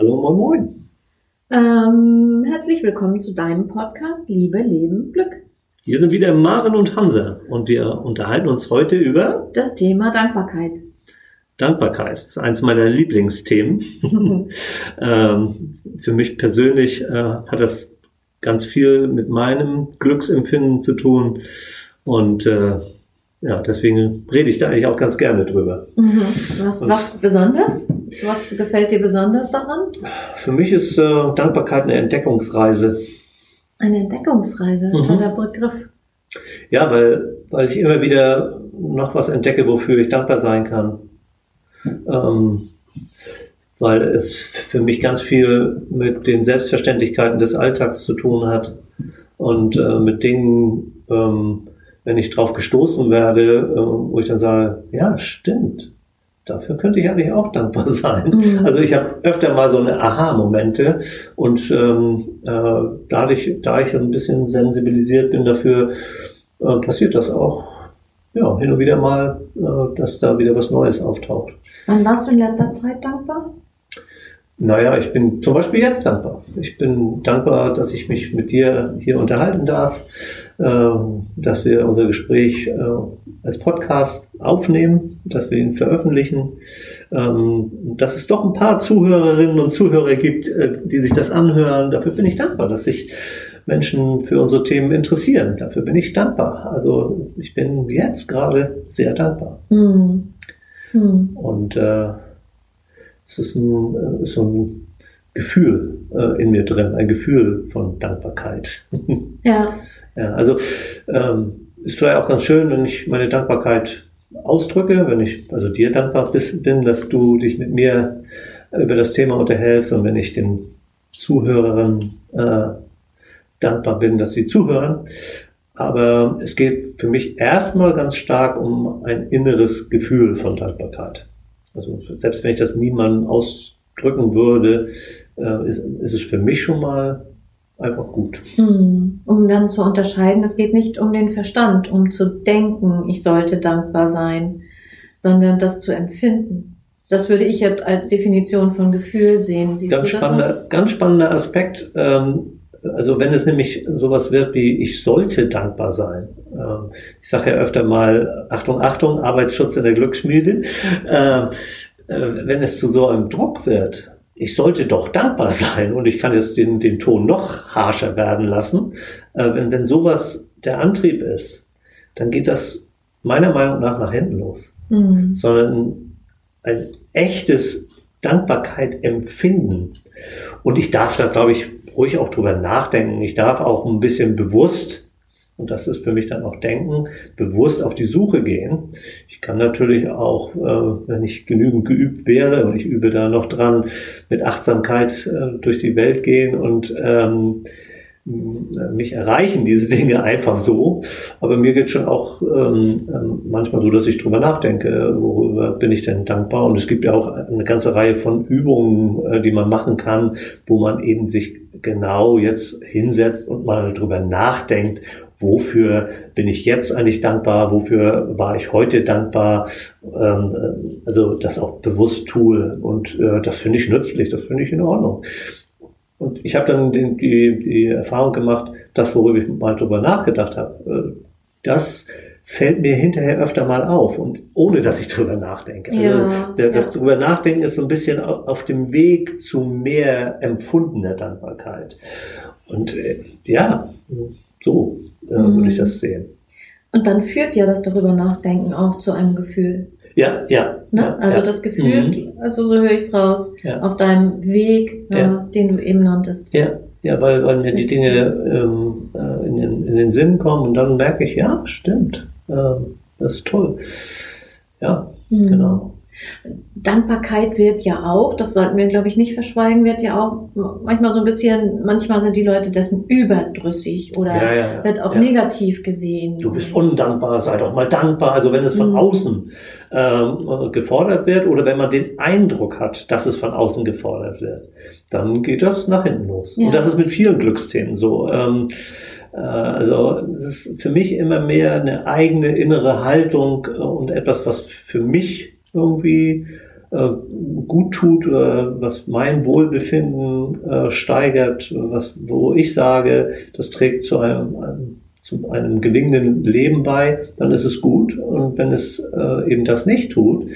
Hallo, moin, moin. Ähm, herzlich willkommen zu deinem Podcast Liebe, Leben, Glück. Hier sind wieder Maren und Hansa und wir unterhalten uns heute über Das Thema Dankbarkeit. Dankbarkeit. Ist eins meiner Lieblingsthemen. ähm, für mich persönlich äh, hat das ganz viel mit meinem Glücksempfinden zu tun und äh, ja, deswegen rede ich da eigentlich auch ganz gerne drüber. Mhm. Was, was besonders? Was gefällt dir besonders daran? Für mich ist äh, Dankbarkeit eine Entdeckungsreise. Eine Entdeckungsreise, Mhm. toller Begriff. Ja, weil, weil ich immer wieder noch was entdecke, wofür ich dankbar sein kann. Ähm, weil es für mich ganz viel mit den Selbstverständlichkeiten des Alltags zu tun hat und äh, mit Dingen, ähm, wenn ich drauf gestoßen werde, äh, wo ich dann sage, ja, stimmt, dafür könnte ich eigentlich auch dankbar sein. Mhm. Also ich habe öfter mal so eine Aha-Momente und ähm, äh, dadurch, da ich ein bisschen sensibilisiert bin dafür, äh, passiert das auch ja, hin und wieder mal, äh, dass da wieder was Neues auftaucht. Wann warst du in letzter Zeit dankbar? Naja, ich bin zum Beispiel jetzt dankbar. Ich bin dankbar, dass ich mich mit dir hier unterhalten darf, dass wir unser Gespräch äh, als Podcast aufnehmen, dass wir ihn veröffentlichen, ähm, dass es doch ein paar Zuhörerinnen und Zuhörer gibt, äh, die sich das anhören. Dafür bin ich dankbar, dass sich Menschen für unsere Themen interessieren. Dafür bin ich dankbar. Also ich bin jetzt gerade sehr dankbar. Mhm. Mhm. Und äh, es ist, ein, äh, so ein Gefühl äh, in mir drin, ein Gefühl von Dankbarkeit. Ja. Ja, also ähm, ist vielleicht auch ganz schön, wenn ich meine Dankbarkeit ausdrücke, wenn ich also dir dankbar bin, dass du dich mit mir über das Thema unterhältst und wenn ich den Zuhörern äh, dankbar bin, dass sie zuhören. Aber es geht für mich erstmal ganz stark um ein inneres Gefühl von Dankbarkeit. Also selbst wenn ich das niemandem ausdrücken würde, äh, ist, ist es für mich schon mal einfach gut. Mhm. Um dann zu unterscheiden, es geht nicht um den Verstand, um zu denken, ich sollte dankbar sein, sondern das zu empfinden. Das würde ich jetzt als Definition von Gefühl sehen. Siehst Ganz spannender, ganz spannender Aspekt. Ähm, also wenn es nämlich sowas wird wie ich sollte dankbar sein. Ähm, ich sage ja öfter mal Achtung, Achtung, Arbeitsschutz in der Glücksschmiede. Ähm, äh, wenn es zu so einem Druck wird, ich sollte doch dankbar sein und ich kann jetzt den, den Ton noch harscher werden lassen. Äh, wenn, wenn sowas der Antrieb ist, dann geht das meiner Meinung nach nach hinten los. Mhm. Sondern ein echtes Dankbarkeit empfinden. Und ich darf da, glaube ich, ruhig auch drüber nachdenken. Ich darf auch ein bisschen bewusst, und das ist für mich dann auch Denken, bewusst auf die Suche gehen. Ich kann natürlich auch, äh, wenn ich genügend geübt wäre, und ich übe da noch dran, mit Achtsamkeit äh, durch die Welt gehen und ähm, mich erreichen diese Dinge einfach so. Aber mir geht schon auch ähm, ähm, manchmal so, dass ich drüber nachdenke, worüber bin ich denn dankbar. Und es gibt ja auch eine ganze Reihe von Übungen, äh, die man machen kann, wo man eben sich genau jetzt hinsetzt und mal drüber nachdenkt, wofür bin ich jetzt eigentlich dankbar, wofür war ich heute dankbar, ähm, also das auch bewusst tue. Und äh, das finde ich nützlich, das finde ich in Ordnung. Und ich habe dann den, die, die Erfahrung gemacht, das, worüber ich mal drüber nachgedacht habe, äh, das fällt mir hinterher öfter mal auf und ohne dass ich drüber nachdenke. Also Ja, der, das ja. drüber nachdenken ist so ein bisschen au- auf dem Weg zu mehr empfundener Dankbarkeit. Und äh, ja, so äh, Mhm. würde ich das sehen. Und dann führt ja das darüber nachdenken auch zu einem Gefühl. Ja, ja. Ne? ja also ja. das Gefühl, Mhm. also so höre ich es raus, Ja. auf deinem Weg, äh, den du eben nanntest. Ja, ja, weil, weil mir die Dinge ähm, äh, in, den, in den Sinn kommen und dann merke ich, ja, stimmt, ähm, das ist toll. Ja, Mhm. genau. Dankbarkeit wird ja auch, das sollten wir, glaube ich, nicht verschweigen, wird ja auch manchmal so ein bisschen, manchmal sind die Leute dessen überdrüssig oder Ja, ja, ja. wird auch negativ gesehen. Du bist undankbar, sei doch mal dankbar. Also wenn es von Mhm. außen ähm, äh, gefordert wird oder wenn man den Eindruck hat, dass es von außen gefordert wird, dann geht das nach hinten los. Und das ist mit vielen Glücksthemen so. Ähm, äh, also es ist für mich immer mehr eine eigene innere Haltung äh, und etwas, was für mich irgendwie äh, gut tut, äh, was mein Wohlbefinden äh, steigert, was, wo ich sage, das trägt zu einem, einem zu einem gelingenden Leben bei, dann ist es gut. Und wenn es äh, eben das nicht tut,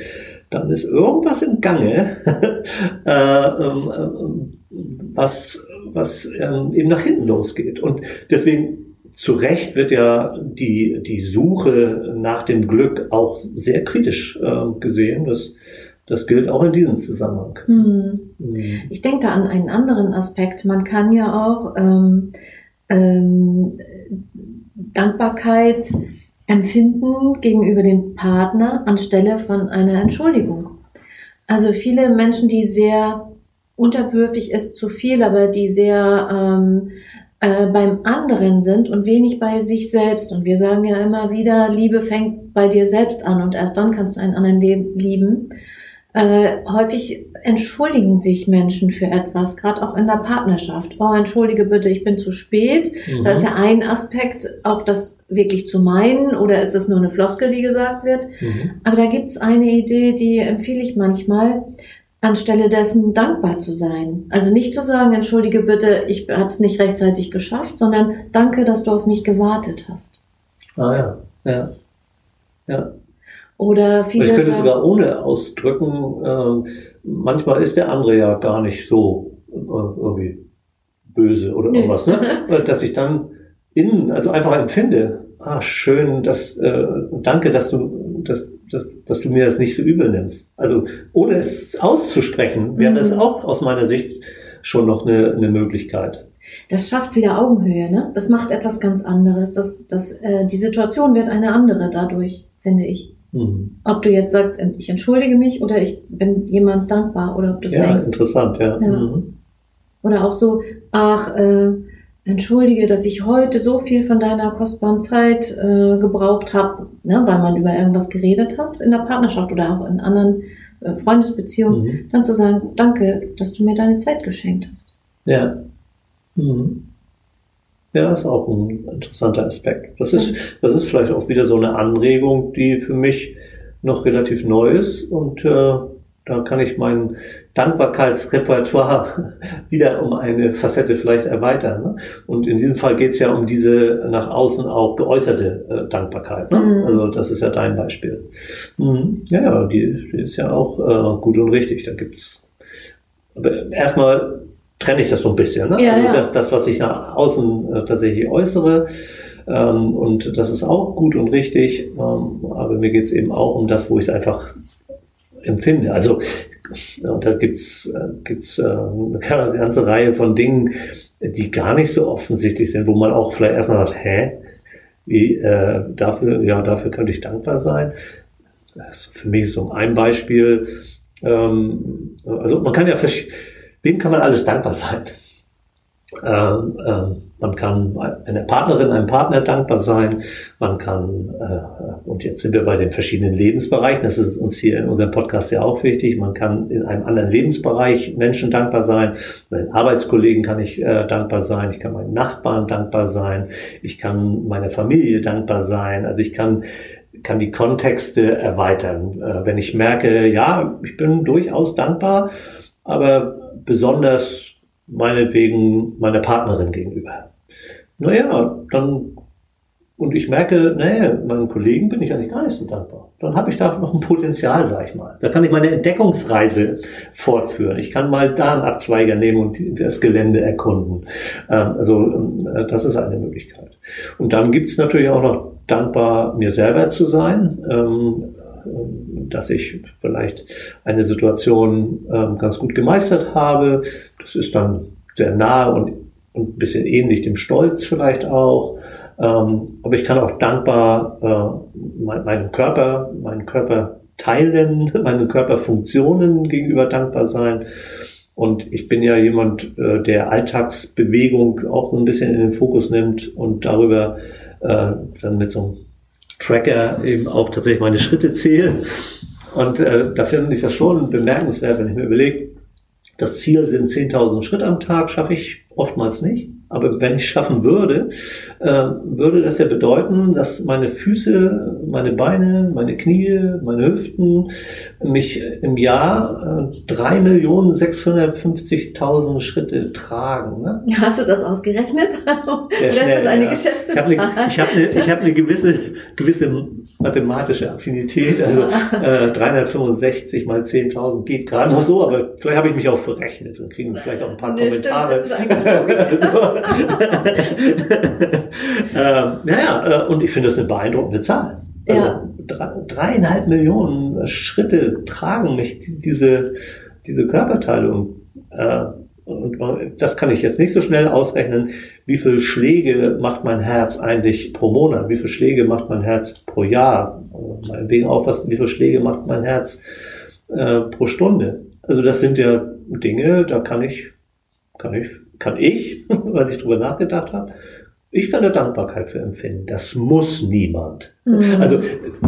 dann ist irgendwas im Gange, äh, ähm, was, was ähm, eben nach hinten losgeht. Und deswegen zu Recht wird ja die, die Suche nach dem Glück auch sehr kritisch äh, gesehen. Das, das gilt auch in diesem Zusammenhang. Hm. Hm. Ich denke da an einen anderen Aspekt. Man kann ja auch ähm, ähm, Dankbarkeit empfinden gegenüber dem Partner anstelle von einer Entschuldigung. Also viele Menschen, die sehr unterwürfig ist zu viel, aber die sehr ähm, äh, beim anderen sind und wenig bei sich selbst. Und wir sagen ja immer wieder, Liebe fängt bei dir selbst an und erst dann kannst du einen anderen lieben. Äh, häufig entschuldigen sich Menschen für etwas, gerade auch in der Partnerschaft. Oh, entschuldige bitte, ich bin zu spät. Mhm. Da ist ja ein Aspekt, auch das wirklich zu meinen oder ist das nur eine Floskel, die gesagt wird. Mhm. Aber da gibt's eine Idee, die empfehle ich manchmal, anstelle dessen dankbar zu sein. Also nicht zu sagen, entschuldige bitte, ich habe es nicht rechtzeitig geschafft, sondern danke, dass du auf mich gewartet hast. Ah ja, ja, ja. Oder viele. Ich könnte sogar ohne ausdrücken, äh, manchmal ist der andere ja gar nicht so äh, irgendwie böse oder Nö. irgendwas, ne? dass ich dann innen, also einfach empfinde, ah, schön, dass, äh, danke, dass du, dass, dass, dass du mir das nicht so übel nimmst. Also ohne es auszusprechen, wäre mhm. das auch aus meiner Sicht schon noch eine, eine Möglichkeit. Das schafft wieder Augenhöhe, ne? Das macht etwas ganz anderes. Das, das, äh, die Situation wird eine andere dadurch, finde ich. Mhm. Ob du jetzt sagst, ich entschuldige mich oder ich bin jemand dankbar oder ob du es ja, denkst. interessant, ja. ja. Mhm. Oder auch so, ach, äh, entschuldige, dass ich heute so viel von deiner kostbaren Zeit äh, gebraucht habe, ne, weil man über irgendwas geredet hat in der Partnerschaft oder auch in anderen äh, Freundesbeziehungen, mhm. dann zu sagen, danke, dass du mir deine Zeit geschenkt hast. Ja. Mhm. Ja, ist auch ein interessanter Aspekt. Das ist, das ist vielleicht auch wieder so eine Anregung, die für mich noch relativ neu ist und äh, da kann ich mein Dankbarkeitsrepertoire wieder um eine Facette vielleicht erweitern. Ne? Und in diesem Fall geht es ja um diese nach außen auch geäußerte äh, Dankbarkeit. Ne? Mhm. Also das ist ja dein Beispiel. Mhm. Ja, ja, die, die, ist ja auch äh, gut und richtig. Da gibt's aber erstmal trenne ich das so ein bisschen. Ne? Ja, also ja. Das, das, was ich nach außen äh, tatsächlich äußere, ähm, und das ist auch gut und richtig, ähm, aber mir geht es eben auch um das, wo ich es einfach empfinde. Also und da gibt's äh, gibt's äh, eine ganze Reihe von Dingen, die gar nicht so offensichtlich sind, wo man auch vielleicht erstmal sagt, hä, wie äh, dafür, ja, dafür könnte ich dankbar sein. Ist für mich so ein Beispiel. Ähm, also man kann ja Wem kann man alles dankbar sein? Ähm, ähm, man kann einer Partnerin, einem Partner dankbar sein. Man kann, äh, und jetzt sind wir bei den verschiedenen Lebensbereichen, das ist uns hier in unserem Podcast ja auch wichtig, man kann in einem anderen Lebensbereich Menschen dankbar sein. Meinen Arbeitskollegen kann ich äh, dankbar sein. Ich kann meinen Nachbarn dankbar sein. Ich kann meiner Familie dankbar sein. Also ich kann kann die Kontexte erweitern. Äh, wenn ich merke, ja, ich bin durchaus dankbar, aber besonders meinetwegen meiner Partnerin gegenüber. Naja, dann, und ich merke, naja, meinen Kollegen bin ich eigentlich gar nicht so dankbar. Dann habe ich da noch ein Potenzial, sag ich mal. Da kann ich meine Entdeckungsreise fortführen. Ich kann mal da einen Abzweiger nehmen und das Gelände erkunden. Ähm, also äh, das ist eine Möglichkeit. Und dann gibt es natürlich auch noch dankbar, mir selber zu sein. Ähm, dass ich vielleicht eine Situation ähm, ganz gut gemeistert habe. Das ist dann sehr nahe und, und ein bisschen ähnlich dem Stolz vielleicht auch. Ähm, aber ich kann auch dankbar äh, mein, meinem Körper, meinen Körper teilen, meinen Körperfunktionen gegenüber dankbar sein. Und ich bin ja jemand, äh, der Alltagsbewegung auch ein bisschen in den Fokus nimmt und darüber äh, dann mit so einem Tracker eben auch tatsächlich meine Schritte zählen. Und äh, da finde ich das schon bemerkenswert, wenn ich mir überlege, das Ziel sind 10.000 Schritt am Tag, schaffe ich oftmals nicht. Aber wenn ich schaffen würde, äh, würde das ja bedeuten, dass meine Füße, meine Beine, meine Knie, meine Hüften mich im Jahr äh, 3.650.000 Schritte tragen. Ne? Hast du das ausgerechnet? Sehr das schnell, ist eine ja. geschätzte Ich habe Zahl. eine, ich hab eine, hab eine gewisse, gewisse mathematische Affinität. Also äh, 365 mal 10.000 geht gerade noch so, aber vielleicht habe ich mich auch verrechnet und kriegen vielleicht auch ein paar Nee, stimmt, Kommentare. das ist eigentlich. ähm, naja, äh, und ich finde das eine beeindruckende Zahl. Also Ja. drei, dreieinhalb Millionen Schritte tragen mich die- diese, diese Körperteile. Und, äh, und das kann ich jetzt nicht so schnell ausrechnen. Wie viele Schläge macht mein Herz eigentlich pro Monat? Wie viele Schläge macht mein Herz pro Jahr? Meinetwegen auch, was, wie viele Schläge macht mein Herz äh, pro Stunde? Also das sind ja Dinge, da kann ich, kann ich, kann ich, weil ich drüber nachgedacht habe, ich kann da Dankbarkeit für empfinden. Das muss niemand. Mhm. Also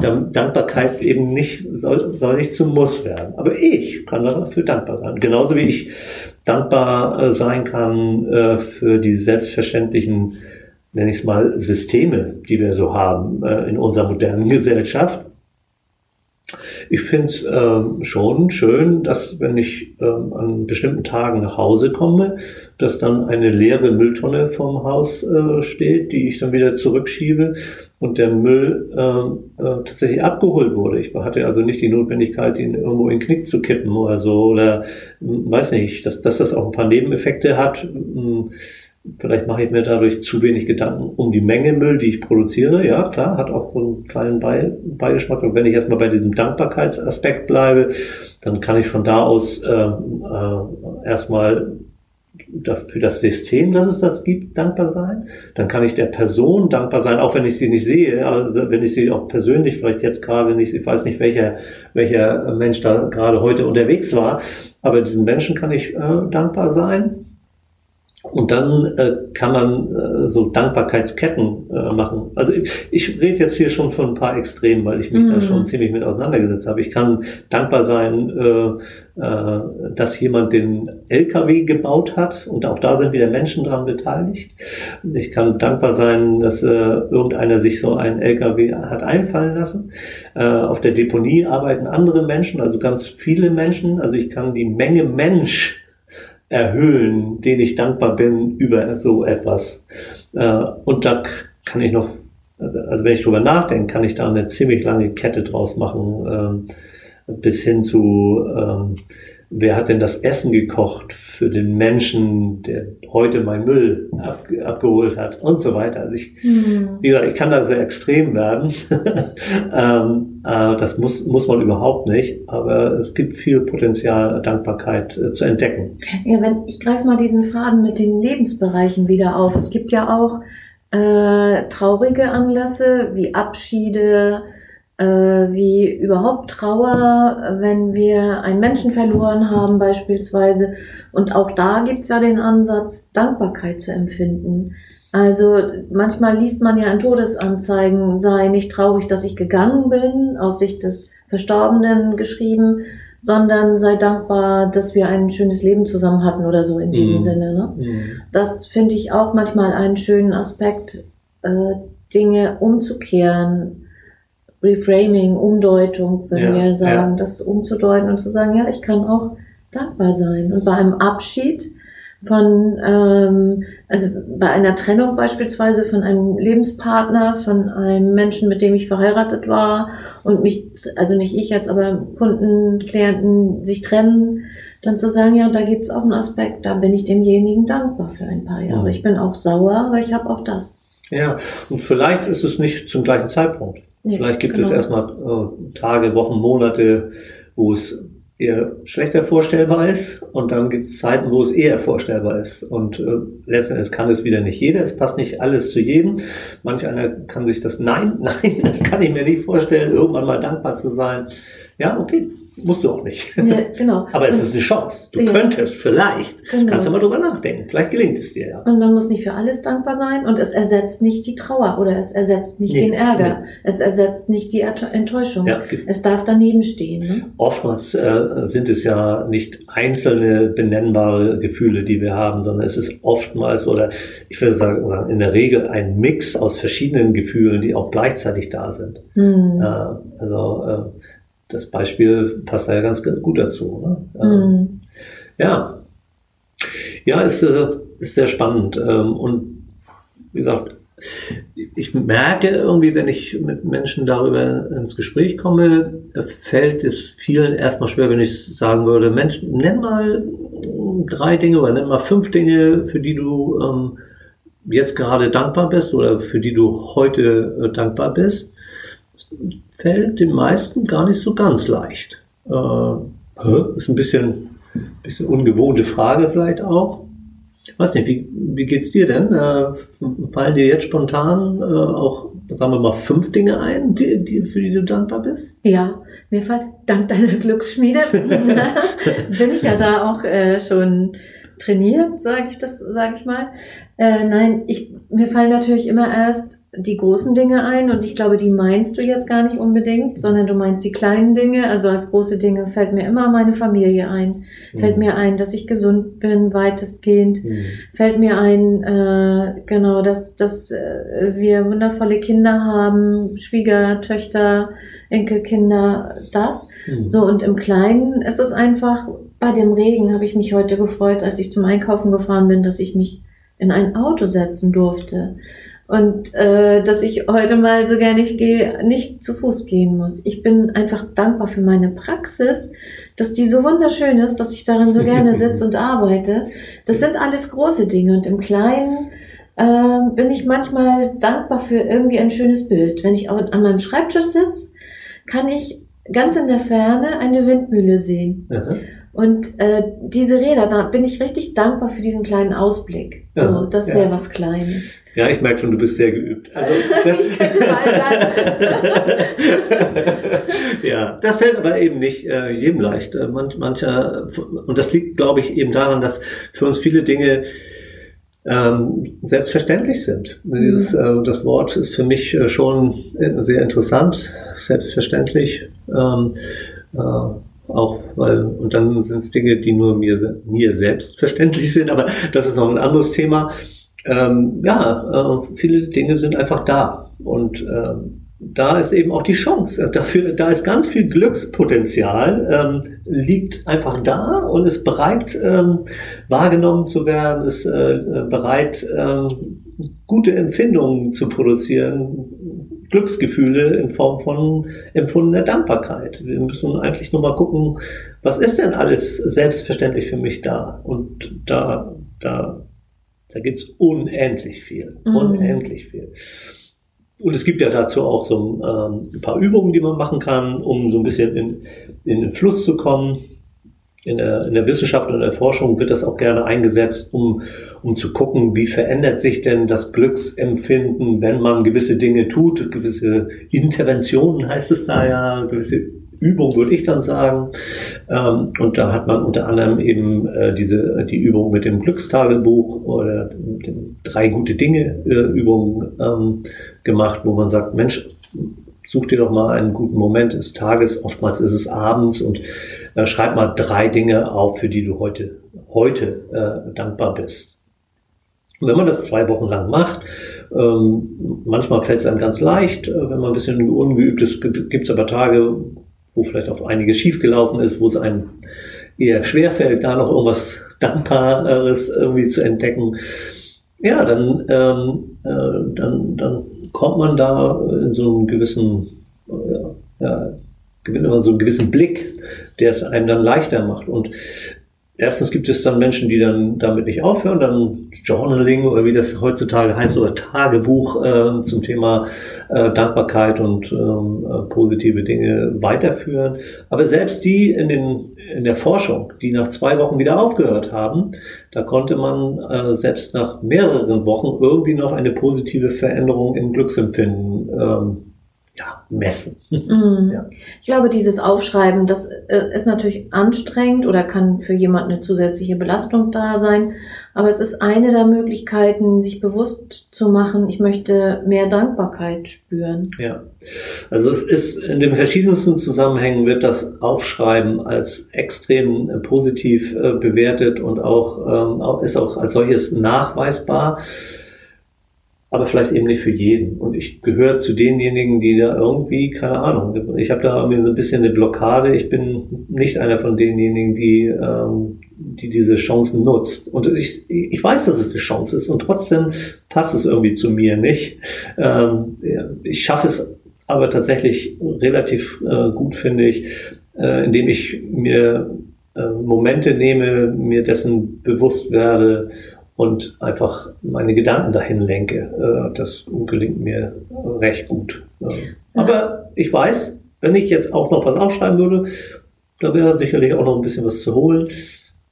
Dank- Dankbarkeit eben nicht, soll, soll nicht zum Muss werden. Aber ich kann dafür dankbar sein. Genauso wie ich dankbar äh, sein kann äh, für die selbstverständlichen, nenne ich es mal, Systeme, die wir so haben äh, in unserer modernen Gesellschaft. Ich finde es ähm, schon schön, dass wenn ich ähm, an bestimmten Tagen nach Hause komme, dass dann eine leere Mülltonne vorm Haus äh, steht, die ich dann wieder zurückschiebe und der Müll äh, äh, tatsächlich abgeholt wurde. Ich hatte also nicht die Notwendigkeit, ihn irgendwo in den Knick zu kippen oder so oder hm, weiß nicht, dass, dass das auch ein paar Nebeneffekte hat. Hm, Vielleicht mache ich mir dadurch zu wenig Gedanken um die Menge Müll, die ich produziere. Ja, klar, hat auch einen kleinen Bei Beigeschmack. Und wenn ich erstmal bei diesem Dankbarkeitsaspekt bleibe, dann kann ich von da aus äh, äh, erstmal für das System, das es das gibt, dankbar sein. Dann kann ich der Person dankbar sein, auch wenn ich sie nicht sehe, also wenn ich sie auch persönlich vielleicht jetzt gerade nicht, ich weiß nicht, welcher, welcher Mensch da gerade heute unterwegs war, aber diesen Menschen kann ich äh, dankbar sein. Und dann äh, kann man äh, so Dankbarkeitsketten äh, machen. Also ich, ich rede jetzt hier schon von ein paar Extremen, weil ich mich da Mhm. schon ziemlich mit auseinandergesetzt habe. Ich kann dankbar sein, äh, äh, dass jemand den LKW gebaut hat und auch da sind wieder Menschen dran beteiligt. Ich kann dankbar sein, dass äh, irgendeiner sich so einen LKW hat einfallen lassen. Äh, auf der Deponie arbeiten andere Menschen, also ganz viele Menschen. Also ich kann die Menge Mensch erhöhen, den ich dankbar bin über so etwas. Äh, und da kann ich noch, also wenn ich drüber nachdenke, kann ich da eine ziemlich lange Kette draus machen, ähm, bis hin zu, ähm, wer hat denn das Essen gekocht für den Menschen, der heute mein Müll ab, abgeholt hat und so weiter. Also ich, Mhm. wie gesagt, ich kann da sehr extrem werden. ähm, äh, das muss, muss man überhaupt nicht, aber es gibt viel Potenzial, Dankbarkeit äh, zu entdecken. Ja, wenn ich greife mal diesen Faden mit den Lebensbereichen wieder auf. Es gibt ja auch äh, traurige Anlässe wie Abschiede, äh, wie überhaupt Trauer, wenn wir einen Menschen verloren haben beispielsweise. Und auch da gibt's ja den Ansatz, Dankbarkeit zu empfinden. Also manchmal liest man ja in Todesanzeigen, sei nicht traurig, dass ich gegangen bin, aus Sicht des Verstorbenen geschrieben, sondern sei dankbar, dass wir ein schönes Leben zusammen hatten oder so in diesem Mhm. Sinne. Ne? Das finde ich auch manchmal einen schönen Aspekt, äh, Dinge umzukehren. Reframing, Umdeutung, wenn Ja, wir sagen, das umzudeuten und zu sagen, ja, ich kann auch dankbar sein. Und bei einem Abschied von, ähm, also bei einer Trennung beispielsweise von einem Lebenspartner, von einem Menschen, mit dem ich verheiratet war und mich, also nicht ich jetzt, aber Kunden, Klienten sich trennen, dann zu sagen, ja, da gibt's auch einen Aspekt, da bin ich demjenigen dankbar für ein paar Jahre. Mhm. Ich bin auch sauer, aber ich habe auch das. Ja, und vielleicht ist es nicht zum gleichen Zeitpunkt. Nee, vielleicht gibt genau. es erstmal äh, Tage, Wochen, Monate, wo es eher schlechter vorstellbar ist und dann gibt es Zeiten, wo es eher vorstellbar ist. Und äh, letzten Endes kann es wieder nicht jeder, es passt nicht alles zu jedem. Manch einer kann sich das, nein, nein, das kann ich mir nicht vorstellen, irgendwann mal dankbar zu sein. Ja, okay. Musst du auch nicht. Ja, genau. Aber es ist eine Chance. Du Ja. könntest vielleicht. Genau. Kannst du mal drüber nachdenken. Vielleicht gelingt es dir ja. Und man muss nicht für alles dankbar sein und es ersetzt nicht die Trauer oder es ersetzt nicht Nee, den Ärger. Es ersetzt nicht die Enttäuschung. Ja, Es darf daneben stehen. Ne? Oftmals äh, sind es ja nicht einzelne benennbare Gefühle, die wir haben, sondern es ist oftmals oder ich würde sagen, sagen, in der Regel ein Mix aus verschiedenen Gefühlen, die auch gleichzeitig da sind. Hm. Äh, also äh, das Beispiel passt da ja ganz gut dazu. Ne? Äh, Hm. Ja, ja, ist, äh, ist sehr spannend. Ähm, und wie gesagt, ich merke irgendwie, wenn ich mit Menschen darüber ins Gespräch komme, fällt es vielen erstmal schwer, wenn ich sagen würde, Mensch, nenn mal drei Dinge oder nenn mal fünf Dinge, für die du ähm, jetzt gerade dankbar bist oder für die du heute äh, dankbar bist. Fällt den meisten gar nicht so ganz leicht. Äh, ist ein bisschen, bisschen ungewohnte Frage vielleicht auch. Weiß nicht, wie, wie geht's dir denn? Äh, fallen dir jetzt spontan äh, auch, sagen wir mal, fünf Dinge ein, die, die, für die du dankbar bist? Ja, mir fällt dank deiner Glücksschmiede bin ich ja da auch äh, schon trainiert, sage ich das, sage ich mal. Äh, nein, ich, mir fallen natürlich immer erst die großen Dinge ein und ich glaube, die meinst du jetzt gar nicht unbedingt, sondern du meinst die kleinen Dinge. Also als große Dinge fällt mir immer meine Familie ein. Fällt mir ein, dass ich gesund bin, weitestgehend. Hm. Fällt mir ein, äh, genau, dass, dass äh, wir wundervolle Kinder haben, Schwiegertöchter, Enkelkinder, das. Hm. So, und im Kleinen ist es einfach, bei dem Regen habe ich mich heute gefreut, als ich zum Einkaufen gefahren bin, dass ich mich in ein Auto setzen durfte. Und äh, dass ich heute mal so gerne ich gehe, nicht zu Fuß gehen muss. Ich bin einfach dankbar für meine Praxis, dass die so wunderschön ist, dass ich darin so gerne sitze und arbeite. Das sind alles große Dinge. Und im Kleinen äh, bin ich manchmal dankbar für irgendwie ein schönes Bild. Wenn ich auch an meinem Schreibtisch sitze, kann ich ganz in der Ferne eine Windmühle sehen. Aha. Und äh, diese Räder, da bin ich richtig dankbar für diesen kleinen Ausblick. So, Ja, das ja. wäre was Kleines. Ja, ich merke schon, du bist sehr geübt. Also, mal ja, das fällt aber eben nicht äh, jedem leicht. Äh, man, mancher, und das liegt, glaube ich, eben daran, dass für uns viele Dinge ähm, selbstverständlich sind. Dieses, äh, das Wort ist für mich äh, schon äh, sehr interessant, selbstverständlich. Ähm, äh, auch weil, und dann sind es Dinge, die nur mir, mir selbstverständlich sind, aber das ist noch ein anderes Thema. Ähm, ja, äh, viele Dinge sind einfach da. Und ähm, da ist eben auch die Chance. Dafür, da ist ganz viel Glückspotenzial, ähm, liegt einfach da und ist bereit, ähm, wahrgenommen zu werden, ist äh, bereit, ähm, gute Empfindungen zu produzieren, Glücksgefühle in Form von empfundener Dankbarkeit. Wir müssen eigentlich nur mal gucken, was ist denn alles selbstverständlich für mich da? Und da, da, da gibt's unendlich viel, Mhm. unendlich viel. Und es gibt ja dazu auch so ähm, ein paar Übungen, die man machen kann, um so ein bisschen in, in den Fluss zu kommen. In der, in der Wissenschaft und der Forschung wird das auch gerne eingesetzt, um, um zu gucken, wie verändert sich denn das Glücksempfinden, wenn man gewisse Dinge tut, gewisse Interventionen heißt es da ja, gewisse Übung würde ich dann sagen. Ähm, und da hat man unter anderem eben äh, diese, die Übung mit dem Glückstagebuch oder dem drei gute Dinge äh, Übung ähm, gemacht, wo man sagt, Mensch, such dir doch mal einen guten Moment des Tages, oftmals ist es abends und äh, schreib mal drei Dinge auf, für die du heute, heute äh, dankbar bist. Und wenn man das zwei Wochen lang macht, ähm, manchmal fällt es einem ganz leicht, äh, wenn man ein bisschen ungeübt ist, gibt es aber Tage, wo vielleicht auf einiges schiefgelaufen ist, wo es einem eher schwerfällt, da noch irgendwas Dankbares irgendwie zu entdecken. Ja, dann, ähm, äh, dann, dann kommt man da in so einen gewissen, äh, ja, gewinnt man so einen gewissen Blick, der es einem dann leichter macht. Und erstens gibt es dann Menschen, die dann damit nicht aufhören, dann Journaling oder wie das heutzutage heißt, oder Tagebuch äh, zum Thema äh, Dankbarkeit und ähm, äh, positive Dinge weiterführen. Aber selbst die in, den, in der Forschung, die nach zwei Wochen wieder aufgehört haben, da konnte man äh, selbst nach mehreren Wochen irgendwie noch eine positive Veränderung im Glücksempfinden ähm, ja, messen. Mhm. Ja. Ich glaube, dieses Aufschreiben, das äh, ist natürlich anstrengend oder kann für jemanden eine zusätzliche Belastung da sein. Aber es ist eine der Möglichkeiten, sich bewusst zu machen, ich möchte mehr Dankbarkeit spüren. Ja, also es ist in den verschiedensten Zusammenhängen wird das Aufschreiben als extrem äh, positiv äh, bewertet und auch ähm, ist auch als solches nachweisbar aber vielleicht eben nicht für jeden. Und ich gehöre zu denjenigen, die da irgendwie, keine Ahnung, ich habe da irgendwie so ein bisschen eine Blockade. Ich bin nicht einer von denjenigen, die, ähm, die diese Chancen nutzt. Und ich, ich weiß, dass es eine Chance ist und trotzdem passt es irgendwie zu mir nicht. Ähm, ich schaffe es aber tatsächlich relativ äh, gut, finde ich, äh, indem ich mir äh, Momente nehme, mir dessen bewusst werde und einfach meine Gedanken dahin lenke. Äh, das gelingt mir recht gut. Aber ich weiß, wenn ich jetzt auch noch was aufschreiben würde, da wäre sicherlich auch noch ein bisschen was zu holen.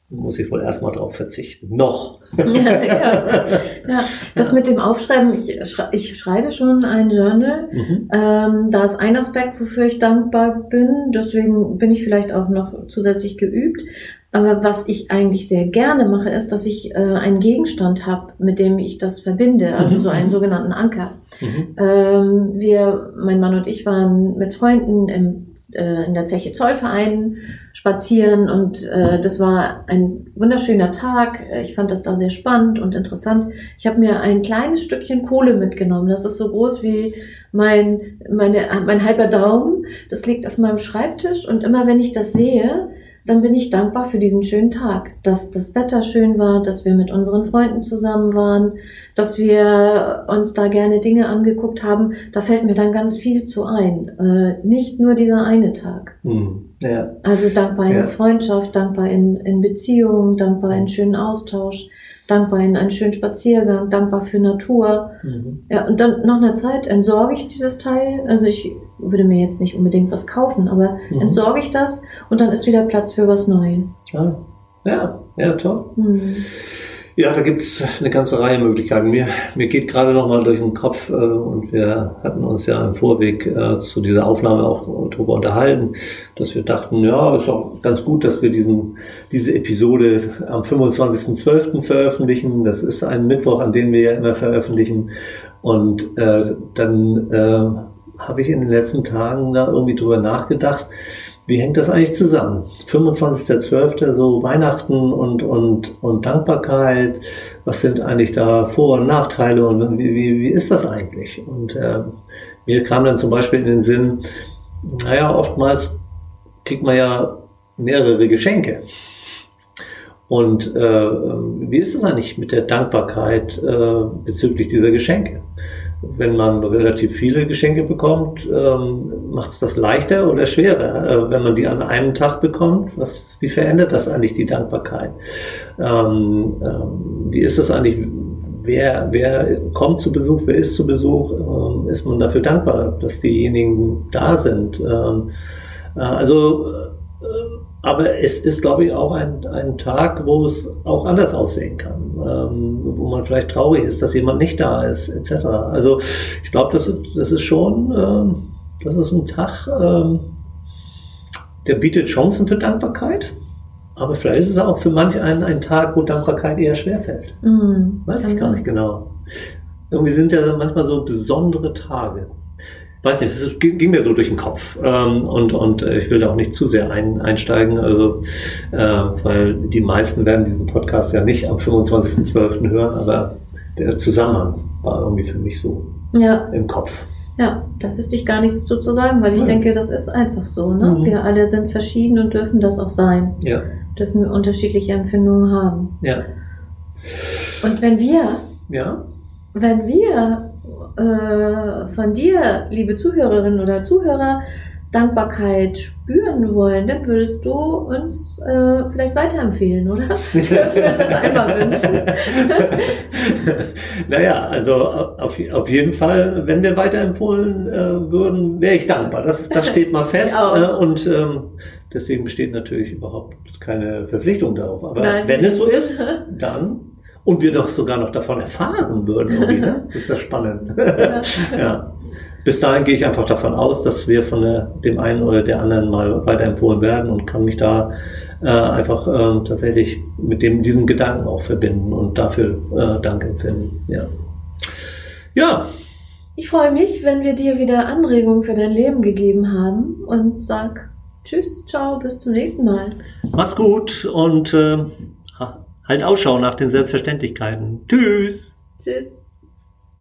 Muss ich wohl erstmal drauf verzichten. Noch. Ja, ja. ja, das mit dem Aufschreiben, ich, ich schreibe schon ein Journal. Mhm. Ähm, da ist ein Aspekt, wofür ich dankbar bin. Deswegen bin ich vielleicht auch noch zusätzlich geübt. Aber was ich eigentlich sehr gerne mache, ist, dass ich äh, einen Gegenstand habe, mit dem ich das verbinde, also mhm. so einen sogenannten Anker. Mhm. Ähm, wir, mein Mann und ich waren mit Freunden im, äh, in der Zeche Zollverein spazieren und äh, das war ein wunderschöner Tag. Ich fand das da sehr spannend und interessant. Ich habe mir ein kleines Stückchen Kohle mitgenommen. Das ist so groß wie mein, meine, mein halber Daumen. Das liegt auf meinem Schreibtisch und immer wenn ich das sehe, dann bin ich dankbar für diesen schönen Tag, dass das Wetter schön war, dass wir mit unseren Freunden zusammen waren, dass wir uns da gerne Dinge angeguckt haben. Da fällt mir dann ganz viel zu ein. Äh, nicht nur dieser eine Tag. Hm, ja. Also dankbar in ja. Freundschaft, dankbar in, in Beziehungen, dankbar in schönen Austausch dankbar in einen schönen Spaziergang, dankbar für Natur. Mhm. Ja, und dann nach einer Zeit entsorge ich dieses Teil. Also ich würde mir jetzt nicht unbedingt was kaufen, aber mhm. entsorge ich das und dann ist wieder Platz für was Neues. Ah. Ja, ja, toll. Mhm. Ja, da gibt's eine ganze Reihe Möglichkeiten. Mir, mir geht gerade noch mal durch den Kopf äh, und wir hatten uns ja im Vorweg äh, zu dieser Aufnahme auch darüber unterhalten, dass wir dachten, ja, ist auch ganz gut, dass wir diesen, diese Episode am 25.12. veröffentlichen. Das ist ein Mittwoch, an dem wir ja immer veröffentlichen. Und äh, dann äh, habe ich in den letzten Tagen da irgendwie drüber nachgedacht, wie hängt das eigentlich zusammen? 25.12., so Weihnachten und, und, und Dankbarkeit, was sind eigentlich da Vor- und Nachteile und wie, wie, wie ist das eigentlich? Und äh, mir kam dann zum Beispiel in den Sinn, naja, oftmals kriegt man ja mehrere Geschenke. Und äh, wie ist es eigentlich mit der Dankbarkeit äh, bezüglich dieser Geschenke? Wenn man relativ viele Geschenke bekommt, ähm, macht es das leichter oder schwerer, äh, wenn man die an einem Tag bekommt? Was, wie verändert das eigentlich die Dankbarkeit? Ähm, ähm, wie ist das eigentlich? Wer, wer kommt zu Besuch? Wer ist zu Besuch? Ähm, ist man dafür dankbar, dass diejenigen da sind? Ähm, äh, also aber es ist, glaube ich, auch ein, ein Tag, wo es auch anders aussehen kann, ähm, wo man vielleicht traurig ist, dass jemand nicht da ist, etc. Also ich glaube, das, das ist schon, ähm, das ist ein Tag, ähm, der bietet Chancen für Dankbarkeit. Aber vielleicht ist es auch für manch einen ein Tag, wo Dankbarkeit eher schwerfällt. Mhm. Weiß ich gar nicht genau. Irgendwie sind ja manchmal so besondere Tage weiß nicht, es ging mir so durch den Kopf. Ähm, und, und äh, ich will da auch nicht zu sehr ein, einsteigen, also, äh, weil die meisten werden diesen Podcast ja nicht am 25.12. hören, aber der Zusammenhang war irgendwie für mich so ja. im Kopf. Ja, da wüsste ich gar nichts zu, zu sagen, weil ich ja. denke, das ist einfach so. Ne? Mhm. Wir alle sind verschieden und dürfen das auch sein. Ja. Dürfen wir unterschiedliche Empfindungen haben. Ja. Und wenn wir, ja. wenn wir äh, von dir, liebe Zuhörerinnen oder Zuhörer, Dankbarkeit spüren wollen, dann würdest du uns äh, vielleicht weiterempfehlen, oder? Dürfen wir uns das einmal wünschen? naja, also auf, auf jeden Fall, wenn wir weiterempfohlen äh, würden, wäre ich dankbar. Das, das steht mal fest. äh, und ähm, deswegen besteht natürlich überhaupt keine Verpflichtung darauf. Aber Nein. wenn es so ist, dann und wir doch sogar noch davon erfahren würden. Ne? Das ist ja spannend. ja. bis dahin gehe ich einfach davon aus, dass wir von der, dem einen oder der anderen mal weiterempfohlen werden und kann mich da äh, einfach äh, tatsächlich mit dem, diesen Gedanken auch verbinden und dafür äh, Dank empfinden. Ja. Ja. Ich freue mich, wenn wir dir wieder Anregungen für dein Leben gegeben haben und sag Tschüss, ciao, bis zum nächsten Mal. Mach's gut und äh, halt Ausschau nach den Selbstverständlichkeiten. Tschüss. Tschüss.